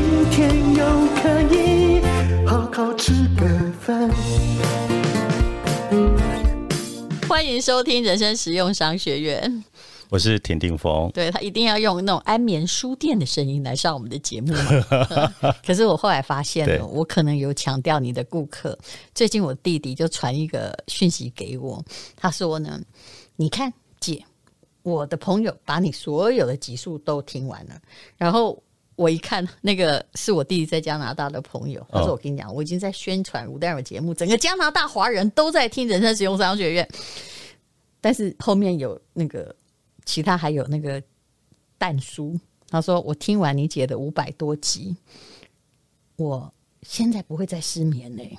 今天又可以好好吃个饭。欢迎收听人生实用商学院。我是田定峰，对，他一定要用那种安眠书店的声音来上我们的节目。可是我后来发现了，我可能有强调你的顾客。最近我弟弟就传一个讯息给我，他说呢：“你看姐，我的朋友把你所有的集数都听完了。”然后我一看，那个是我弟弟在加拿大的朋友。他说：“我跟你讲，我已经在宣传吴代尔节目，整个加拿大华人都在听人生使用商学院。”但是后面有那个。其他还有那个蛋叔，他说我听完你姐的五百多集，我现在不会再失眠嘞。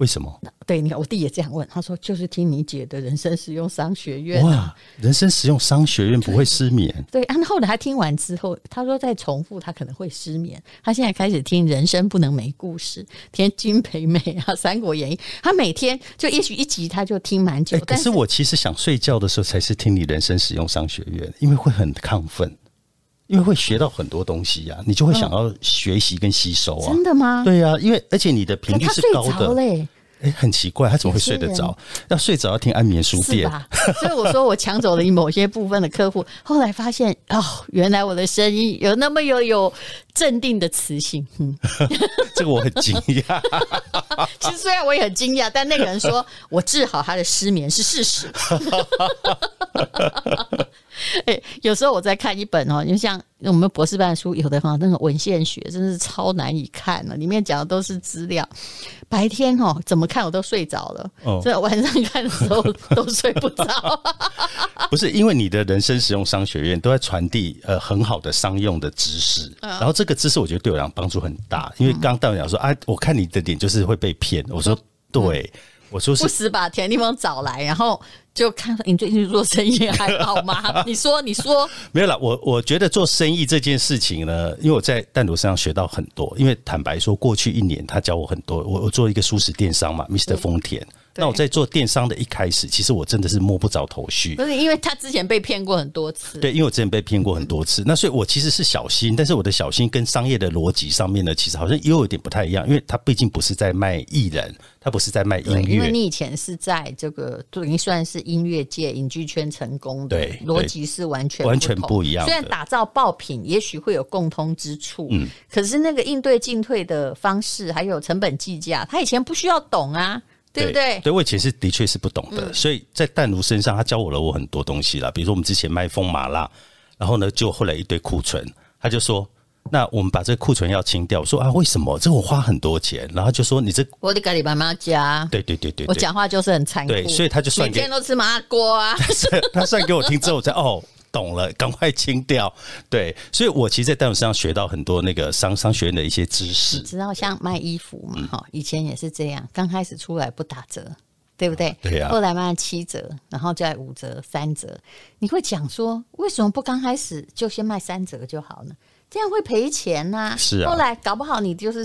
为什么？对，你看我弟也这样问，他说就是听你姐的人生实用商学院。哇，人生实用商学院不会失眠？对，然后来他听完之后，他说再重复他可能会失眠。他现在开始听人生不能没故事，听金培美啊，《三国演义》，他每天就也许一集他就听蛮久。可是我其实想睡觉的时候才是听你人生实用商学院，因为会很亢奋。因为会学到很多东西呀、啊，你就会想要学习跟吸收啊。真的吗？对呀、啊，因为而且你的频率是高的。嘞，哎，很奇怪，他怎么会睡得着？要睡着要听安眠书店。所以我说我抢走了你某些部分的客户，后来发现哦，原来我的声音有那么有有镇定的磁性。嗯，这个我很惊讶。其实虽然我也很惊讶，但那个人说 我治好他的失眠是事实。哎、欸，有时候我在看一本哦，就像我们博士班的书，有的哈那个文献学真是超难以看了，里面讲的都是资料。白天哦，怎么看我都睡着了，哦，所以晚上看的时候都睡不着。不是因为你的人生实用商学院都在传递呃很好的商用的知识，嗯，然后这个知识我觉得对我来讲帮助很大。因为刚刚淡如讲说啊，我看你的脸就是会被骗，我说对。嗯我说是不死把田地方找来，然后就看你最近做生意还好吗？你说，你说没有了。我我觉得做生意这件事情呢，因为我在淡如身上学到很多。因为坦白说，过去一年他教我很多。我我做一个蔬食电商嘛，Mr. 丰田。那我在做电商的一开始，其实我真的是摸不着头绪。不是因为他之前被骗过很多次。对，因为我之前被骗过很多次，那所以我其实是小心，但是我的小心跟商业的逻辑上面呢，其实好像又有点不太一样，因为他毕竟不是在卖艺人，他不是在卖音乐。因为你以前是在这个就已经算是音乐界影剧圈成功的，逻辑是完全完全不一样。虽然打造爆品也许会有共通之处，嗯，可是那个应对进退的方式还有成本计价，他以前不需要懂啊。对不对？对，我以前是的确是不懂的，嗯、所以在淡如身上，他教我了我很多东西啦。比如说，我们之前卖风麻辣，然后呢，就后来一堆库存，他就说：“那我们把这个库存要清掉。”我说：“啊，为什么？这我花很多钱。”然后就说：“你这我得给你爸妈加。”对对对对，我讲话就是很残酷。对，所以他就算每天都吃麻辣锅啊。他算给我听之后，我才哦。懂了，赶快清掉。对，所以我其实，在淡如身上学到很多那个商商学院的一些知识。你知道，像卖衣服嘛，哈、嗯，以前也是这样，刚开始出来不打折，对不对？对呀、啊。后来卖七折，然后再五折、三折。你会讲说，为什么不刚开始就先卖三折就好呢？这样会赔钱呐、啊。是啊。后来搞不好你就是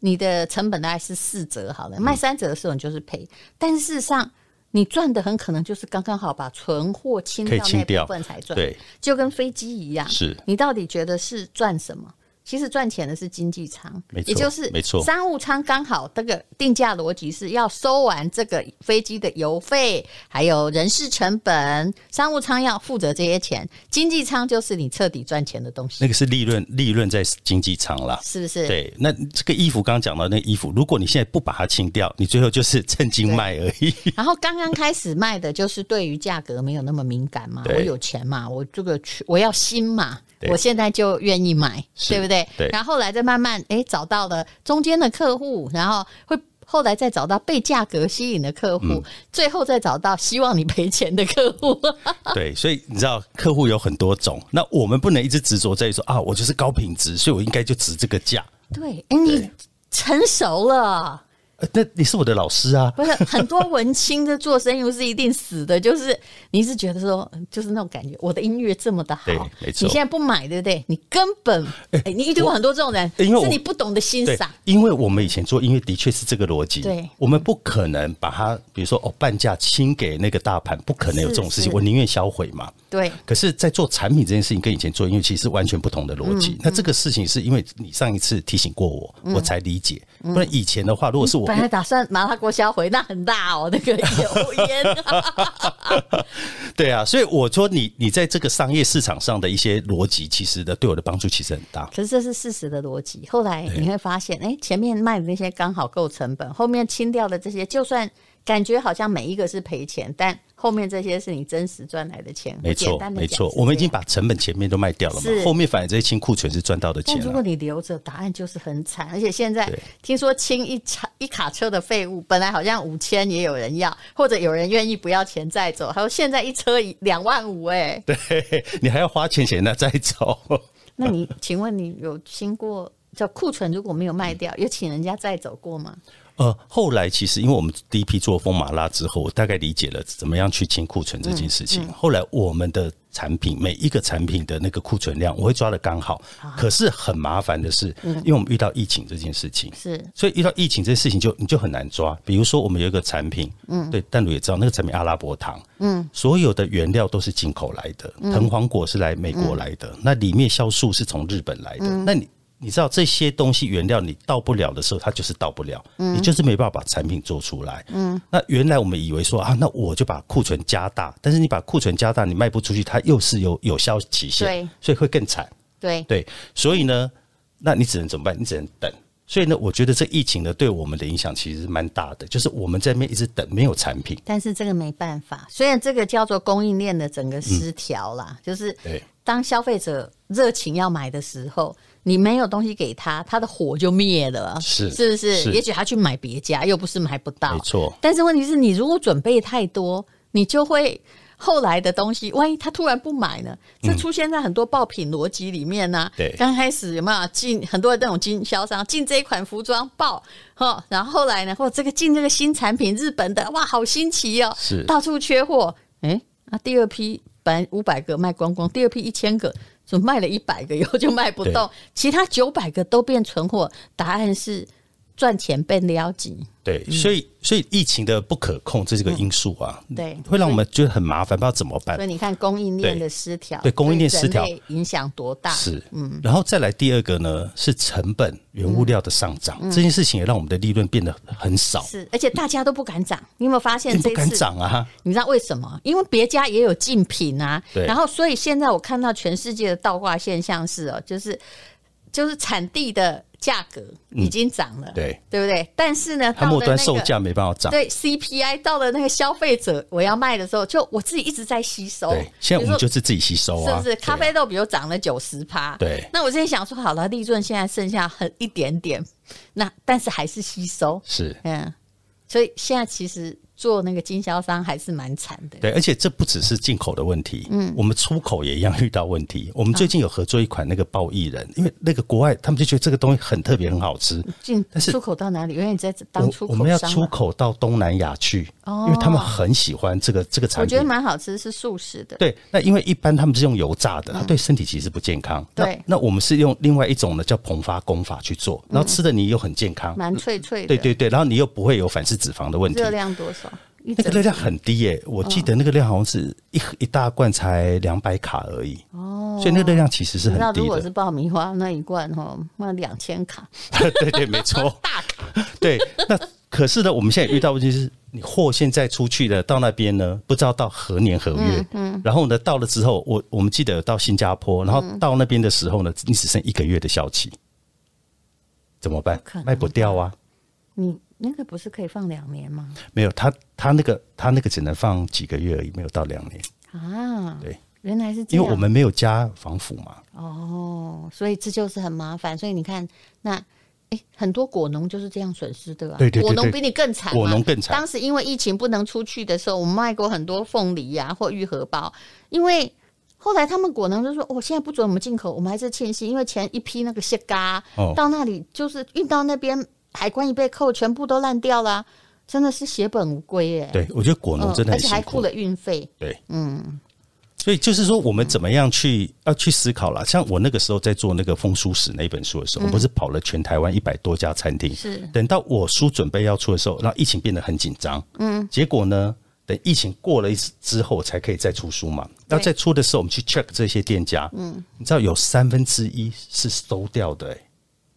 你的成本大概是四折好了，卖三折的时候你就是赔，嗯、但事实上。你赚的很可能就是刚刚好把存货清掉那部分才赚，对，就跟飞机一样。是你到底觉得是赚什么？其实赚钱的是经济舱，也就是没错。商务舱刚好这个定价逻辑是要收完这个飞机的油费，还有人事成本，商务舱要负责这些钱，经济舱就是你彻底赚钱的东西。那个是利润，利润在经济舱啦，是不是？对。那这个衣服刚刚讲到那衣服，如果你现在不把它清掉，你最后就是趁机卖而已。然后刚刚开始卖的就是对于价格没有那么敏感嘛，我有钱嘛，我这个去我要新嘛。我现在就愿意买，对不对？对。然后后来再慢慢哎找到了中间的客户，然后会后来再找到被价格吸引的客户，嗯、最后再找到希望你赔钱的客户。对，所以你知道客户有很多种，那我们不能一直执着在于说啊，我就是高品质，所以我应该就值这个价。对，哎，你成熟了。那你是我的老师啊！不是很多文青的做生意不是一定死的，就是你是觉得说，就是那种感觉，我的音乐这么的好，没错。你现在不买，对不对？你根本哎，你遇到过很多这种人，因为是你不懂得欣赏。因为我们以前做音乐的确是这个逻辑，对，我们不可能把它，比如说哦，半价清给那个大盘，不可能有这种事情，我宁愿销毁嘛。对。可是，在做产品这件事情，跟以前做音乐其实是完全不同的逻辑。那这个事情是因为你上一次提醒过我，我才理解。不然以前的话，如果是我。本来打算麻辣锅销毁，那很大哦，那个油烟。对啊，所以我说你，你在这个商业市场上的一些逻辑，其实的对我的帮助其实很大。可是这是事实的逻辑。后来你会发现，哎对，前面卖的那些刚好够成本，后面清掉的这些，就算。感觉好像每一个是赔钱，但后面这些是你真实赚来的钱。没错，没错，我们已经把成本前面都卖掉了嘛，后面反而这些清库存是赚到的钱。如果你留着，答案就是很惨。而且现在听说清一卡一卡车的废物，本来好像五千也有人要，或者有人愿意不要钱再走。还有现在一车两万五，哎，对你还要花钱钱那再走。那你请问你有清过叫库存如果没有卖掉，有请人家再走过吗？呃，后来其实因为我们第一批做风马拉之后，我大概理解了怎么样去清库存这件事情。嗯嗯、后来我们的产品每一个产品的那个库存量，我会抓的刚好。啊、可是很麻烦的是，嗯、因为我们遇到疫情这件事情，是，所以遇到疫情这件事情就你就很难抓。比如说我们有一个产品，嗯，对，但如也知道那个产品阿拉伯糖，嗯，所有的原料都是进口来的，嗯、藤黄果是来美国来的，嗯、那里面酵素是从日本来的，嗯、那你。你知道这些东西原料你到不了的时候，它就是到不了，嗯、你就是没办法把产品做出来。嗯，那原来我们以为说啊，那我就把库存加大，但是你把库存加大，你卖不出去，它又是有有效期限，对，所以会更惨。对对，所以呢，那你只能怎么办？你只能等。所以呢，我觉得这疫情呢，对我们的影响其实是蛮大的，就是我们在那边一直等，没有产品。但是这个没办法，虽然这个叫做供应链的整个失调啦，嗯、就是当消费者热情要买的时候。你没有东西给他，他的火就灭了，是是不是？是也许他去买别家，又不是买不到，没错。但是问题是你如果准备太多，你就会后来的东西，万一他突然不买呢？这出现在很多爆品逻辑里面呢、啊。对、嗯，刚开始有没有进很多的这种经销商进这一款服装爆哈，然后后来呢，或这个进这个新产品，日本的哇，好新奇哦，是到处缺货，哎，那第二批本来五百个卖光光，第二批一千个。就卖了一百个以后就卖不动，其他九百个都变存货。答案是赚钱被撩紧。对，所以所以疫情的不可控这是个因素啊，嗯、对，会让我们觉得很麻烦，不知道怎么办。所以你看供应链的失调，对供应链失调影响多大？是，嗯，然后再来第二个呢，是成本原物料的上涨，嗯、这件事情也让我们的利润变得很少。是，而且大家都不敢涨，你有没有发现？不敢涨啊？你知道为什么？因为别家也有竞品啊。对。然后，所以现在我看到全世界的倒挂现象是哦，就是就是产地的。价格已经涨了，嗯、对对不对？但是呢，它末端售价没办法涨。对 CPI 到了那个消费者我要卖的时候，就我自己一直在吸收。对，现在我们就是自己吸收啊，是不是？咖啡豆比如涨了九十趴，对。那我之前想说，好了，利润现在剩下很一点点，那但是还是吸收，是嗯。所以现在其实。做那个经销商还是蛮惨的。对，而且这不只是进口的问题，嗯，我们出口也一样遇到问题。我们最近有合作一款那个爆薏仁，因为那个国外他们就觉得这个东西很特别，很好吃。进，但是出口到哪里？因为你在当出口我，我们要出口到东南亚去，哦，因为他们很喜欢这个这个产品。我觉得蛮好吃，是素食的。对，那因为一般他们是用油炸的，它对身体其实不健康。对，那我们是用另外一种呢，叫膨发工法去做，然后吃的你又很健康，蛮脆脆的。对对对，然后你又不会有反式脂肪的问题。热量多少？那个热量很低耶、欸，我记得那个量好像是一一大罐才两百卡而已。哦，所以那个热量其实是很低的。那如果是爆米花那一罐哈，那两千卡。对对，没错。大卡。对，那可是呢，我们现在遇到问题是，你货现在出去了，到那边呢，不知道到何年何月。嗯。嗯然后呢，到了之后，我我们记得到新加坡，然后到那边的时候呢，你只剩一个月的效期，怎么办？卖不掉啊。你。那个不是可以放两年吗？没有，他他那个他那个只能放几个月而已，没有到两年啊。对，原来是这样，因为我们没有加防腐嘛。哦，所以这就是很麻烦。所以你看，那哎，很多果农就是这样损失的啊。对对对对，果农比你更惨，果农更惨。当时因为疫情不能出去的时候，我们卖过很多凤梨呀、啊、或玉荷包，因为后来他们果农就说：“、哦、现在不准我们进口，我们还是庆幸，因为前一批那个蟹嘎、哦、到那里就是运到那边，海关一被扣，全部都烂掉了，真的是血本无归哎。”对，我觉得果农真的而且还付了运费。对，嗯。所以就是说，我们怎么样去要去思考了？像我那个时候在做那个风书史那本书的时候，我不是跑了全台湾一百多家餐厅。是。等到我书准备要出的时候，然后疫情变得很紧张。嗯。结果呢，等疫情过了一次之后，才可以再出书嘛。那在出的时候，我们去 check 这些店家。嗯。你知道有三分之一是收掉的，欸，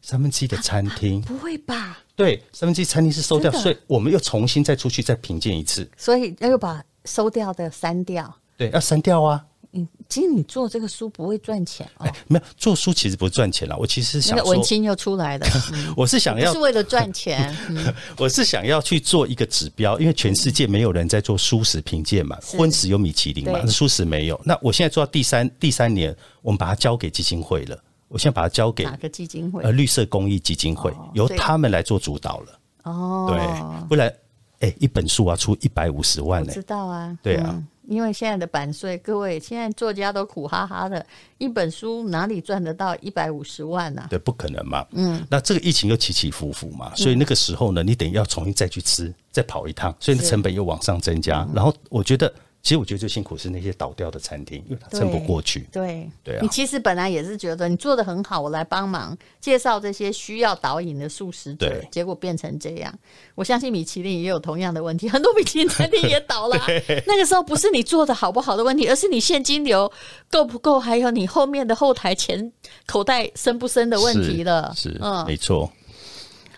三分之一的餐厅。不会吧？对，三分之一餐厅是收掉，所以我们又重新再出去再评鉴一次。所以要又把收掉的删掉。对，要删掉啊！嗯其实你做这个书不会赚钱哦。哎，没有做书其实不赚钱了。我其实想说，那个文青又出来了。嗯、我是想要是为了赚钱。嗯、我是想要去做一个指标，因为全世界没有人在做蔬食评鉴嘛，荤食有米其林嘛，那蔬食没有。那我现在做到第三第三年，我们把它交给基金会了。我现在把它交给哪个基金会？呃，绿色公益基金会，哦、由他们来做主导了。哦，对，不然哎，一本书啊出一百五十万呢、欸。知道啊，对啊。嗯因为现在的版税，各位现在作家都苦哈哈的，一本书哪里赚得到一百五十万呢、啊？对，不可能嘛。嗯，那这个疫情又起起伏伏嘛，所以那个时候呢，你等于要重新再去吃，再跑一趟，所以成本又往上增加。然后我觉得。其实我觉得最辛苦是那些倒掉的餐厅，因为他撑不过去。对对，啊，你其实本来也是觉得你做的很好，我来帮忙介绍这些需要导引的素食者，对结果变成这样。我相信米其林也有同样的问题，很多米其林餐厅也倒了。对那个时候不是你做的好不好的问题，而是你现金流够不够，还有你后面的后台钱口袋深不深的问题了。是，是嗯，没错。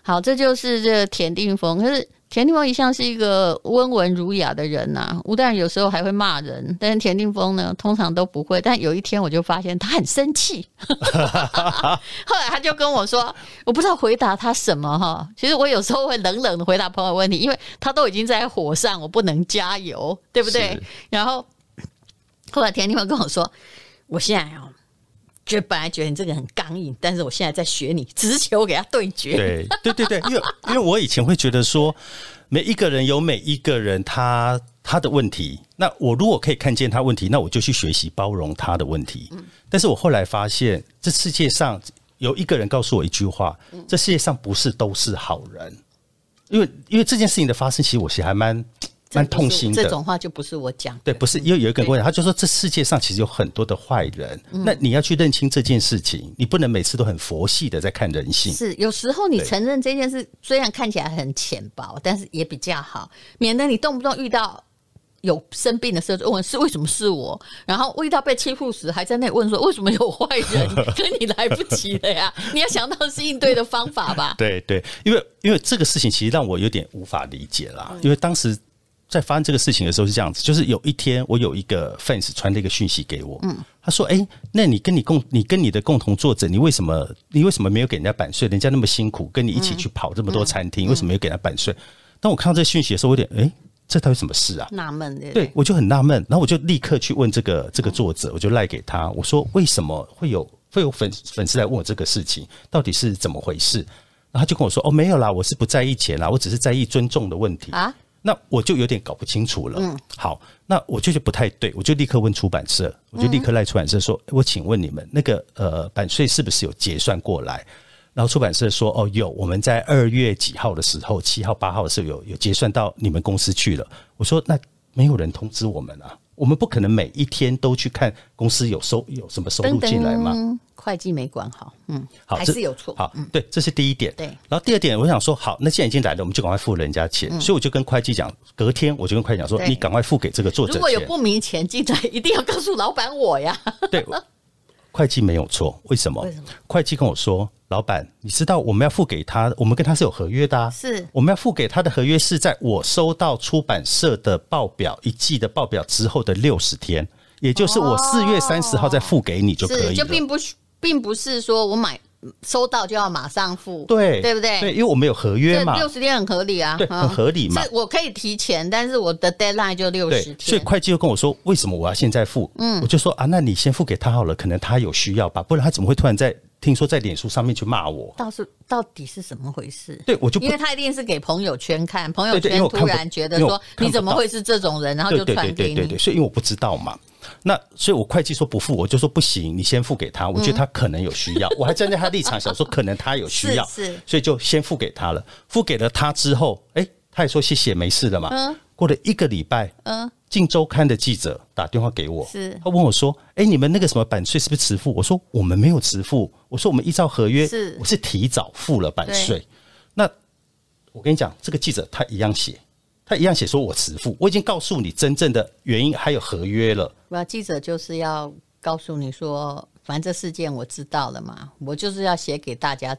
好，这就是这个田定峰，可是。田定峰一向是一个温文儒雅的人呐、啊，吴淡如有时候还会骂人，但是田定峰呢，通常都不会。但有一天我就发现他很生气，后来他就跟我说，我不知道回答他什么哈。其实我有时候会冷冷的回答朋友问题，因为他都已经在火上，我不能加油，对不对？然后后来田定峰跟我说，我现在哦。觉得本来觉得你这个很刚硬，但是我现在在学你直球给他对决。对对对对，因为因为我以前会觉得说，每一个人有每一个人他他的问题，那我如果可以看见他问题，那我就去学习包容他的问题。但是我后来发现，这世界上有一个人告诉我一句话：这世界上不是都是好人。因为因为这件事情的发生，其实我是还蛮。蛮痛心的，这种话就不是我讲。对，不是，因为有一个人跟我讲，他就说这世界上其实有很多的坏人，那你要去认清这件事情，你不能每次都很佛系的在看人性。是，有时候你承认这件事虽然看起来很浅薄，但是也比较好，免得你动不动遇到有生病的时候就问是为什么是我，然后遇到被欺负时还在那里问说为什么有坏人，跟你来不及了呀？你要想到是应对的方法吧？对对，因为因为这个事情其实让我有点无法理解啦，因为当时。在发生这个事情的时候是这样子，就是有一天我有一个 fans 传了一个讯息给我，嗯，他说：“哎，那你跟你共你跟你的共同作者，你为什么你为什么没有给人家版税？人家那么辛苦跟你一起去跑这么多餐厅，为什么没有给人家版税？”当我看到这个讯息的时候，我有点哎，这到底什么事啊？纳闷的，对，我就很纳闷，然后我就立刻去问这个这个作者，我就赖给他，我说：“为什么会有会有粉粉丝来问我这个事情，到底是怎么回事？”然后他就跟我说：“哦，没有啦，我是不在意钱啦，我只是在意尊重的问题啊。”那我就有点搞不清楚了。嗯，好，那我就觉得不太对，我就立刻问出版社，我就立刻赖出版社说：“我请问你们那个呃版税是不是有结算过来？”然后出版社说：“哦，有，我们在二月几号的时候，七号、八号的时候有有结算到你们公司去了。”我说：“那没有人通知我们啊。”我们不可能每一天都去看公司有收有什么收入进来吗？会计没管好，嗯，好，还是有错。好，嗯、对，这是第一点。对，然后第二点，我想说，好，那既然已经来了，我们就赶快付人家钱。嗯、所以我就跟会计讲，隔天我就跟会计讲说，你赶快付给这个作者。如果有不明钱进来，一定要告诉老板我呀。对，会计没有错，为什么？为什么？会计跟我说。老板，你知道我们要付给他，我们跟他是有合约的啊。是，我们要付给他的合约是在我收到出版社的报表一季的报表之后的六十天，也就是我四月三十号再付给你就可以了。就并不并不是说我买收到就要马上付，对对不对？对，因为我们有合约嘛，六十天很合理啊，对，很合理嘛。我可以提前，但是我的 deadline 就六十天。所以会计又跟我说，为什么我要现在付？嗯，我就说啊，那你先付给他好了，可能他有需要吧，不然他怎么会突然在。听说在脸书上面去骂我，到是到底是怎么回事？对，我就因为他一定是给朋友圈看，朋友圈突然觉得说你怎么会是这种人，然后就传给你。对对对对，所以因为我不知道嘛，那所以我会计说不付，我就说不行，你先付给他，我觉得他可能有需要，嗯、我还站在他立场想说可能他有需要，是，所以就先付给他了。付给了他之后，哎、欸，他也说谢谢，没事了嘛。嗯。过了一个礼拜，嗯，镜周刊的记者打电话给我，是，他问我说：“哎、欸，你们那个什么版税是不是迟付？”我说：“我们没有迟付。”我说：“我们依照合约，是，我是提早付了版税。”那我跟你讲，这个记者他一样写，他一样写说我迟付。我已经告诉你真正的原因，还有合约了。那记者就是要告诉你说，反正这事件我知道了嘛，我就是要写给大家。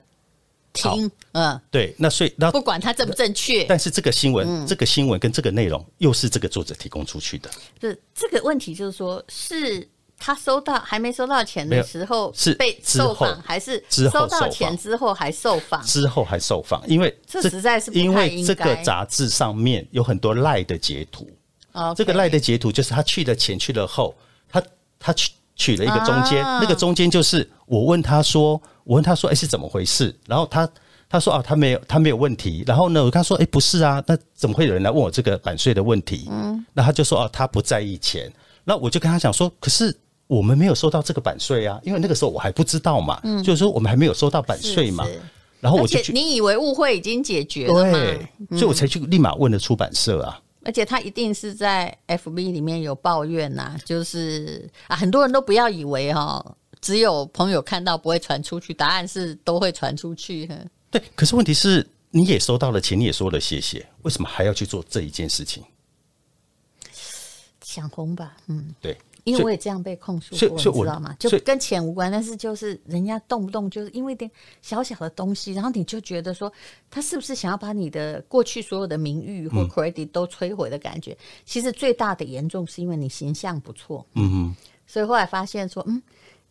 听，嗯，对，那所以那不管它正不正确，但是这个新闻，嗯、这个新闻跟这个内容又是这个作者提供出去的。这这个问题就是说，是他收到还没收到钱的时候是被受访，还是收到钱之后还受访？之后还受访，因为这实在是不因为这个杂志上面有很多赖的截图。哦，这个赖的截图就是他去了前去了后，他他取取了一个中间，啊、那个中间就是我问他说。我问他说：“哎、欸，是怎么回事？”然后他他说：“啊，他没有，他没有问题。”然后呢，我跟他说：“哎、欸，不是啊，那怎么会有人来问我这个版税的问题？”嗯，那他就说：“哦、啊，他不在意钱。”那我就跟他讲说：“可是我们没有收到这个版税啊，因为那个时候我还不知道嘛，嗯、就是说我们还没有收到版税嘛。是是”然后我就去，你以为误会已经解决了吗？对，所以我才去立马问了出版社啊。而且他一定是在 FB 里面有抱怨呐、啊，就是啊，很多人都不要以为哈。只有朋友看到不会传出去，答案是都会传出去。对，可是问题是你也收到了钱，你也说了谢谢，为什么还要去做这一件事情？想红吧，嗯，对，因为我也这样被控诉过，你知道吗？就跟钱无关，但是就是人家动不动就是因为点小小的东西，然后你就觉得说他是不是想要把你的过去所有的名誉或 credit 都摧毁的感觉？嗯、其实最大的严重是因为你形象不错，嗯哼，所以后来发现说，嗯。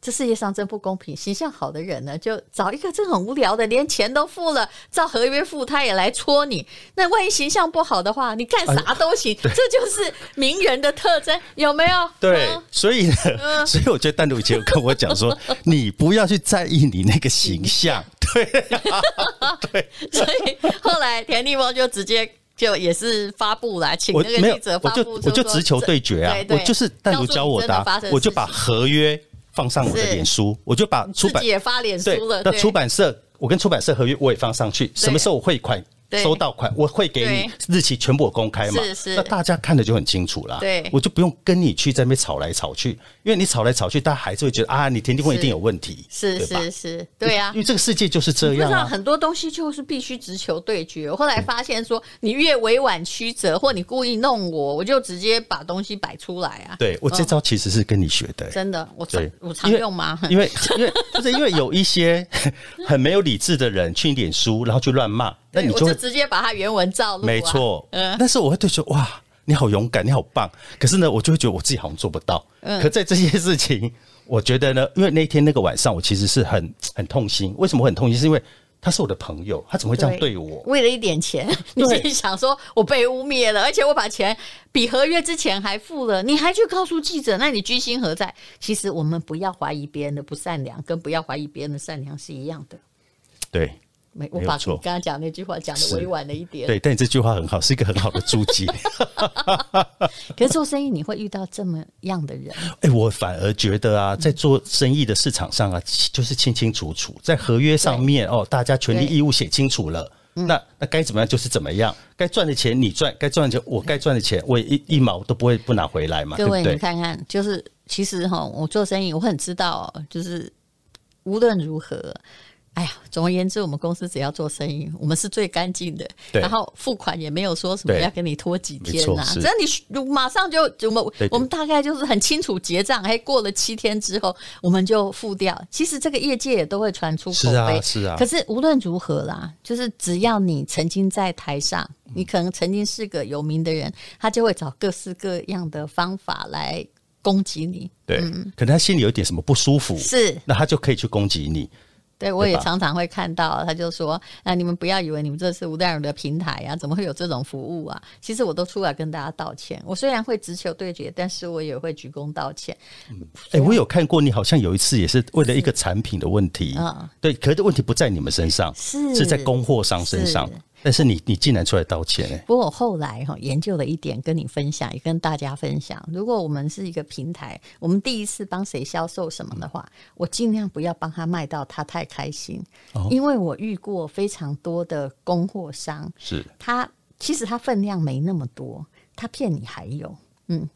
这世界上真不公平，形象好的人呢，就找一个这很无聊的，连钱都付了，照合约付，他也来戳你。那万一形象不好的话，你干啥都行。这就是名人的特征，有没有？对，所以呢，所以我觉得单独以前有跟我讲说，你不要去在意你那个形象。对，对。所以后来田立峰就直接就也是发布了，请那个记者发布，我就直球对决啊，我就是单独教我的，我就把合约。放上我的脸书，我就把出版也发脸书了。那出版社，我跟出版社合约我也放上去，什么时候我汇款？收到款，我会给你日期，全部公开嘛？是是，那大家看的就很清楚啦。对，我就不用跟你去在那边吵来吵去，因为你吵来吵去，大家还是会觉得啊，你田丽峰一定有问题，是是是，对啊，因为这个世界就是这样啊。很多东西就是必须直球对决。我后来发现说，你越委婉曲折，或你故意弄我，我就直接把东西摆出来啊。对，我这招其实是跟你学的，真的，我常我常用吗？因为 因为就是因为有一些 很没有理智的人去脸书，然后去乱骂。那你就，就直接把它原文照录，没错。嗯，但是我会对说哇，你好勇敢，你好棒。可是呢，我就会觉得我自己好像做不到。嗯，可在这些事情，我觉得呢，因为那天那个晚上，我其实是很很痛心。为什么会很痛心？是因为他是我的朋友，他怎么会这样对我？为了一点钱，你自己想说我被污蔑了，而且我把钱比合约之前还付了，你还去告诉记者，那你居心何在？其实我们不要怀疑别人的不善良，跟不要怀疑别人的善良是一样的。对。没，我把你刚刚讲那句话讲的委婉了一点。对，但你这句话很好，是一个很好的注解。可是做生意你会遇到这么样的人？哎、欸，我反而觉得啊，在做生意的市场上啊，就是清清楚楚，在合约上面哦，大家权利义务写清楚了。那那该怎么样就是怎么样，该赚的钱你赚，该赚的钱我该赚的钱，我一一毛都不会不拿回来嘛。各位，你看看，就是其实哈，我做生意我很知道，就是无论如何。哎呀，总而言之，我们公司只要做生意，我们是最干净的。对然后付款也没有说什么要跟你拖几天呐、啊，只要你马上就我们我们大概就是很清楚结账，哎过了七天之后我们就付掉。其实这个业界也都会传出口碑，是啊，是啊。可是无论如何啦，就是只要你曾经在台上，你可能曾经是个有名的人，他就会找各式各样的方法来攻击你。对，嗯、可能他心里有点什么不舒服，是，那他就可以去攻击你。对，我也常常会看到，他就说：“啊你们不要以为你们这是吴淡如的平台啊，怎么会有这种服务啊？”其实我都出来跟大家道歉。我虽然会直球对决，但是我也会鞠躬道歉。哎、嗯欸，我有看过，你好像有一次也是为了一个产品的问题，啊，对，可是问题不在你们身上，是是在供货商身上。但是你你竟然出来道歉哎！不过我后来哈研究了一点，跟你分享，也跟大家分享。如果我们是一个平台，我们第一次帮谁销售什么的话，我尽量不要帮他卖到他太开心，哦、因为我遇过非常多的供货商，是他其实他分量没那么多，他骗你还有嗯。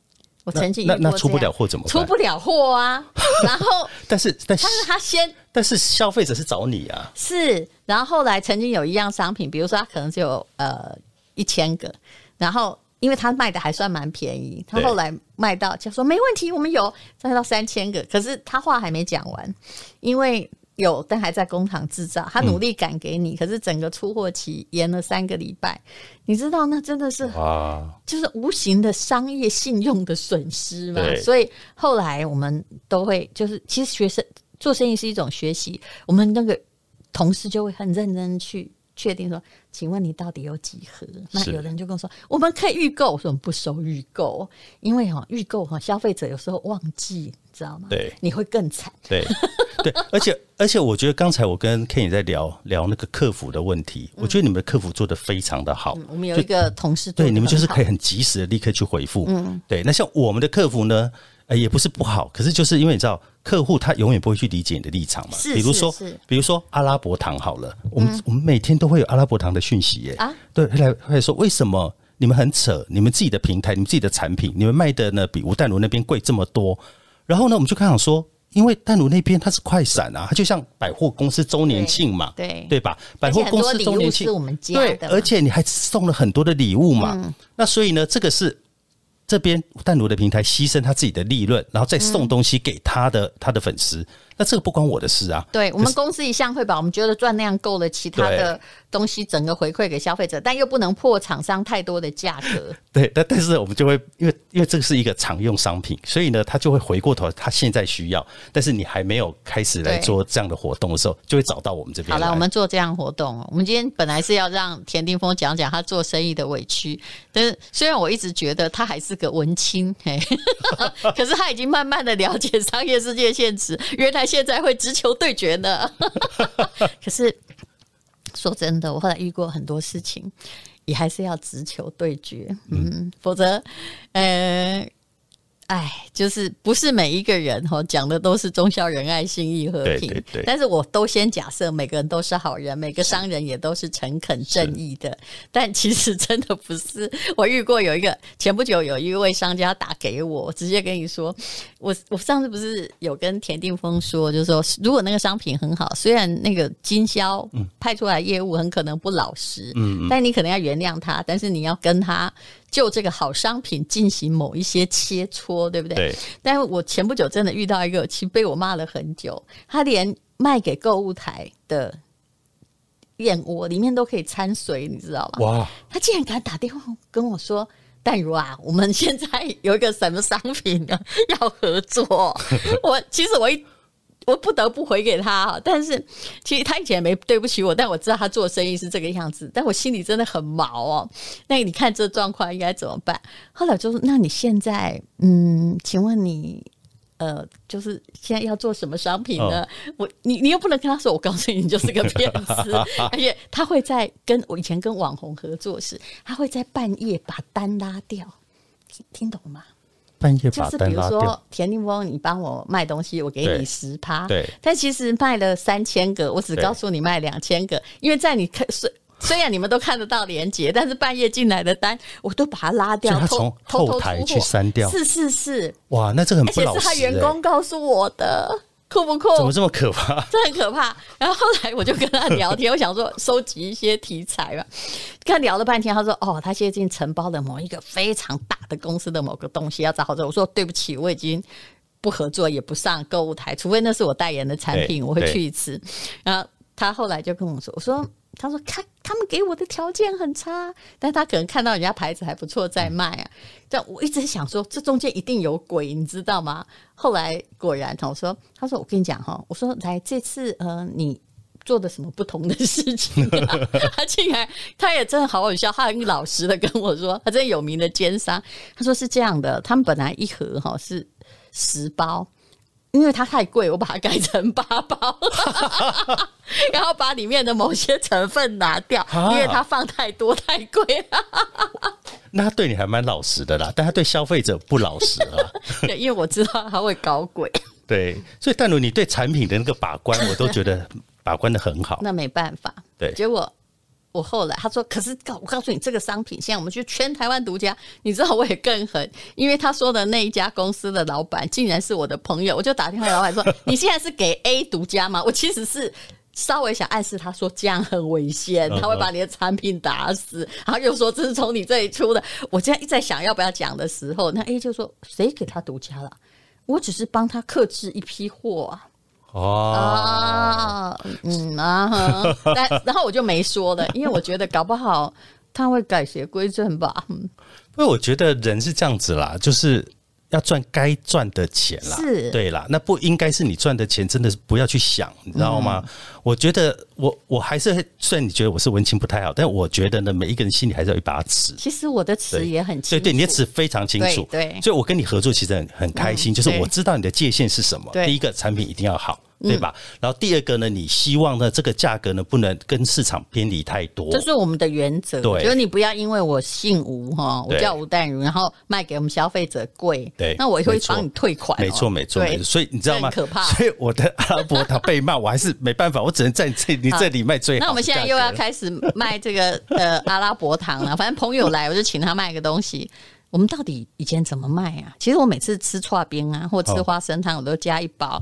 我曾经那那出不了货怎么？出不了货啊！然后但是但是他先，但是消费者是找你啊。是，然后后来曾经有一样商品，比如说他可能只有呃一千个，然后因为他卖的还算蛮便宜，他后来卖到就说没问题，我们有卖到三千个，可是他话还没讲完，因为。有，但还在工厂制造。他努力赶给你，嗯、可是整个出货期延了三个礼拜。你知道，那真的是啊，就是无形的商业信用的损失嘛。所以后来我们都会，就是其实学生做生意是一种学习。我们那个同事就会很认真去确定说，请问你到底有几盒？那有人就跟我说，我们可以预购。我说我们不收预购，因为哈预购哈消费者有时候忘记。知道吗？对，你会更惨。对，对，而且而且，我觉得刚才我跟 Ken 也在聊聊那个客服的问题，嗯、我觉得你们的客服做得非常的好。嗯、我们有一个同事对你们就是可以很及时的立刻去回复。嗯，对。那像我们的客服呢，呃，也不是不好，可是就是因为你知道，客户他永远不会去理解你的立场嘛。比如说，比如说阿拉伯糖好了，我们、嗯、我们每天都会有阿拉伯糖的讯息耶。啊，对，后来会说为什么你们很扯？你们自己的平台，你们自己的产品，你们卖的呢比吴淡如那边贵这么多？然后呢，我们就开始说，因为淡如那边它是快闪啊，它就像百货公司周年庆嘛，对对，吧？百货公司周年庆，对，而且你还送了很多的礼物嘛。嗯、那所以呢，这个是这边淡如的平台牺牲他自己的利润，然后再送东西给他的、嗯、他的粉丝。那这个不关我的事啊。对，我们公司一向会把我们觉得赚那样够了，其他的东西整个回馈给消费者，但又不能破厂商太多的价格。对，但但是我们就会因为因为这个是一个常用商品，所以呢，他就会回过头，他现在需要，但是你还没有开始来做这样的活动的时候，就会找到我们这边。好了，我们做这样活动。我们今天本来是要让田定峰讲讲他做生意的委屈，但是虽然我一直觉得他还是个文青，嘿，可是他已经慢慢的了解商业世界现实，原来。现在会直球对决呢，可是说真的，我后来遇过很多事情，也还是要直球对决，嗯，否则，呃。哎，就是不是每一个人哈讲的都是忠孝仁爱信义和平，对对对，但是我都先假设每个人都是好人，每个商人也都是诚恳正义的。但其实真的不是。我遇过有一个，前不久有一位商家打给我，我直接跟你说，我我上次不是有跟田定峰说，就是说如果那个商品很好，虽然那个经销派出来业务很可能不老实，嗯，但你可能要原谅他，但是你要跟他。就这个好商品进行某一些切磋，对不对？对。但是我前不久真的遇到一个，其实被我骂了很久。他连卖给购物台的燕窝里面都可以掺水，你知道吗？哇！他竟然敢打电话跟我说：“淡如啊，我们现在有一个什么商品呢？要合作。”我其实我一。我不得不回给他哈，但是其实他以前也没对不起我，但我知道他做生意是这个样子，但我心里真的很毛哦。那你看这状况应该怎么办？后来就说：“那你现在，嗯，请问你，呃，就是现在要做什么商品呢？哦、我你你又不能跟他说，我告诉你，你就是个骗子，而且他会在跟我以前跟网红合作时，他会在半夜把单拉掉，听，听懂吗？”半夜把灯拉掉，就是比如说田立翁，你帮我卖东西，我给你十趴。对，但其实卖了三千个，我只告诉你卖两千个，因为在你看虽虽然你们都看得到连接，但是半夜进来的单，我都把它拉掉，他从后台去删掉。是是是，哇，那这很不老实。而且是他员工告诉我的。酷不酷？怎么这么可怕？这很可怕。然后后来我就跟他聊天，我想说收集一些题材吧。跟他聊了半天，他说：“哦，他最近承包了某一个非常大的公司的某个东西要找合作。”我说：“对不起，我已经不合作，也不上购物台，除非那是我代言的产品，我会去一次。”然后他后来就跟我说：“我说。”他说：“看他们给我的条件很差，但他可能看到人家牌子还不错，在卖啊。这样我一直想说，这中间一定有鬼，你知道吗？后来果然，我说：他说我跟你讲哈，我说来这次呃，你做的什么不同的事情、啊？他竟然，他也真的好好笑，他很老实的跟我说，他真的有名的奸商。他说是这样的，他们本来一盒哈是十包，因为它太贵，我把它改成八包，然后把里面的某些成分拿掉，啊、因为它放太多太贵了。那他对你还蛮老实的啦，但他对消费者不老实啊。对，因为我知道他会搞鬼。对，所以淡如，你对产品的那个把关，我都觉得。把关的很好，那没办法。对，结果我后来他说，可是告我告诉你，这个商品现在我们去全台湾独家，你知道我也更狠，因为他说的那一家公司的老板竟然是我的朋友，我就打电话老板说，你现在是给 A 独家吗？我其实是稍微想暗示他说这样很危险，他会把你的产品打死，然后又说这是从你这里出的。我现在一直在想要不要讲的时候，那 A 就说谁给他独家了？我只是帮他克制一批货啊。哦，嗯啊，但然后我就没说了，因为我觉得搞不好他会改邪归正吧。嗯，因为我觉得人是这样子啦，就是。要赚该赚的钱啦，是，对啦，那不应该是你赚的钱，真的是不要去想，你知道吗？嗯、我觉得我我还是虽然你觉得我是文青不太好，但我觉得呢，每一个人心里还是有一把尺。其实我的尺也很清楚，对对，你的尺非常清楚，对，对，所以我跟你合作其实很很开心，嗯、就是我知道你的界限是什么。对，第一个产品一定要好。对吧？然后第二个呢，你希望呢，这个价格呢不能跟市场偏离太多，这是我们的原则。对，就是你不要因为我姓吴哈，我叫吴淡如，然后卖给我们消费者贵，对，那我也会帮你退款。没错，没错，没错。所以你知道吗？可怕。所以我的阿拉伯糖被骂，我还是没办法，我只能在这你这里卖最好。那我们现在又要开始卖这个呃阿拉伯糖了。反正朋友来，我就请他卖个东西。我们到底以前怎么卖啊？其实我每次吃串冰啊，或吃花生汤，我都加一包。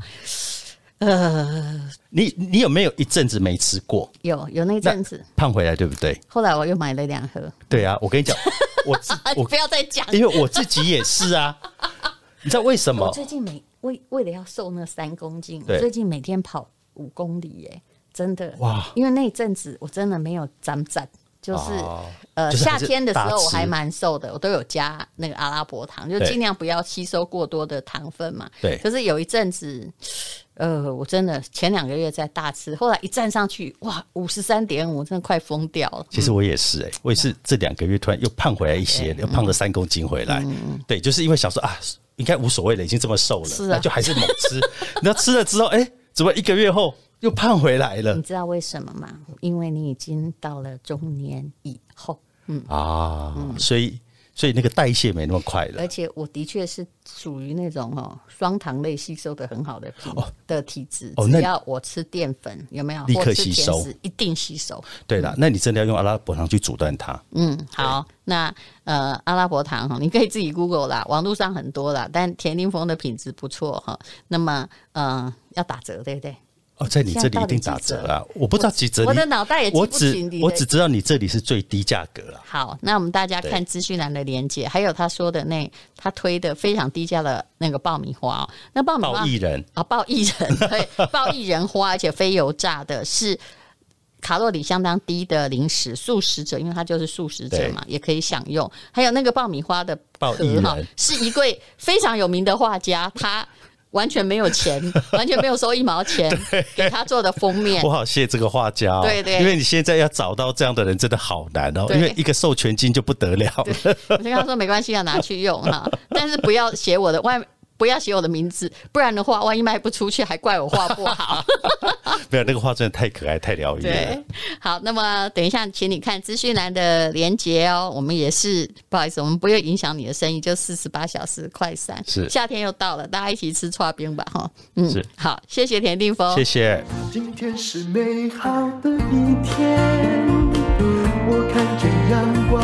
呃，你你有没有一阵子没吃过？有有那阵子胖回来，对不对？后来我又买了两盒。对啊，我跟你讲，我我不要再讲，因为我自己也是啊。你知道为什么？我最近每为为了要瘦那三公斤，我最近每天跑五公里，耶，真的哇！因为那阵子我真的没有长长。就是呃，夏天的时候我还蛮瘦的，我都有加那个阿拉伯糖，就尽量不要吸收过多的糖分嘛。对。可是有一阵子，呃，我真的前两个月在大吃，后来一站上去，哇，五十三点五，真的快疯掉了。其实我也是哎、欸，我也是这两个月突然又胖回来一些，又胖了三公斤回来。嗯。对，就是因为想说啊，应该无所谓了，已经这么瘦了，是啊，那就还是猛吃。你要吃了之后，哎、欸，怎么一个月后？又胖回来了，你知道为什么吗？因为你已经到了中年以后，嗯啊，嗯、所以所以那个代谢没那么快了。而且我的确是属于那种哦双糖类吸收的很好的体、哦、的体质，哦只要我吃淀粉有没有立刻吸收，一定吸收。对了，那你真的要用阿拉伯糖去阻断它。嗯，好，那呃阿拉伯糖哈，你可以自己 Google 啦，网络上很多啦，但田林峰的品质不错哈。那么呃要打折对不对？哦，在你这里一定打折啊！我不知道几折，我的脑袋也。我只我只知道你这里是最低价格了。好，那我们大家看资讯栏的连接，还有他说的那他推的非常低价的那个爆米花哦。那爆米花薏仁啊，爆薏仁 对，爆薏仁花，而且非油炸的，是卡路里相当低的零食，素食者因为它就是素食者嘛，也可以享用。还有那个爆米花的爆薏仁，是一位非常有名的画家，他。完全没有钱，完全没有收一毛钱给他做的封面。我好谢这个画家哦，对对，因为你现在要找到这样的人真的好难哦，因为一个授权金就不得了了。我就跟他说没关系，要拿去用哈，但是不要写我的外。不要写我的名字，不然的话，万一卖不出去，还怪我画不好。没有，那个画真的太可爱、太疗愈好，那么等一下，请你看资讯栏的连结哦。我们也是不好意思，我们不会影响你的生意，就四十八小时快闪。是，夏天又到了，大家一起吃剉冰吧，哈。嗯，是。好，谢谢田定峰，谢谢。今天是美好的一天，我看见阳光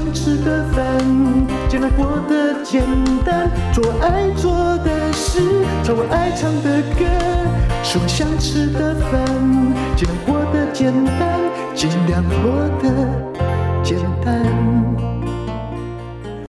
吃的饭。尽量过得简单，做爱做的事，唱我爱唱的歌，吃我想吃的饭，尽量过得简单，尽量过得简单。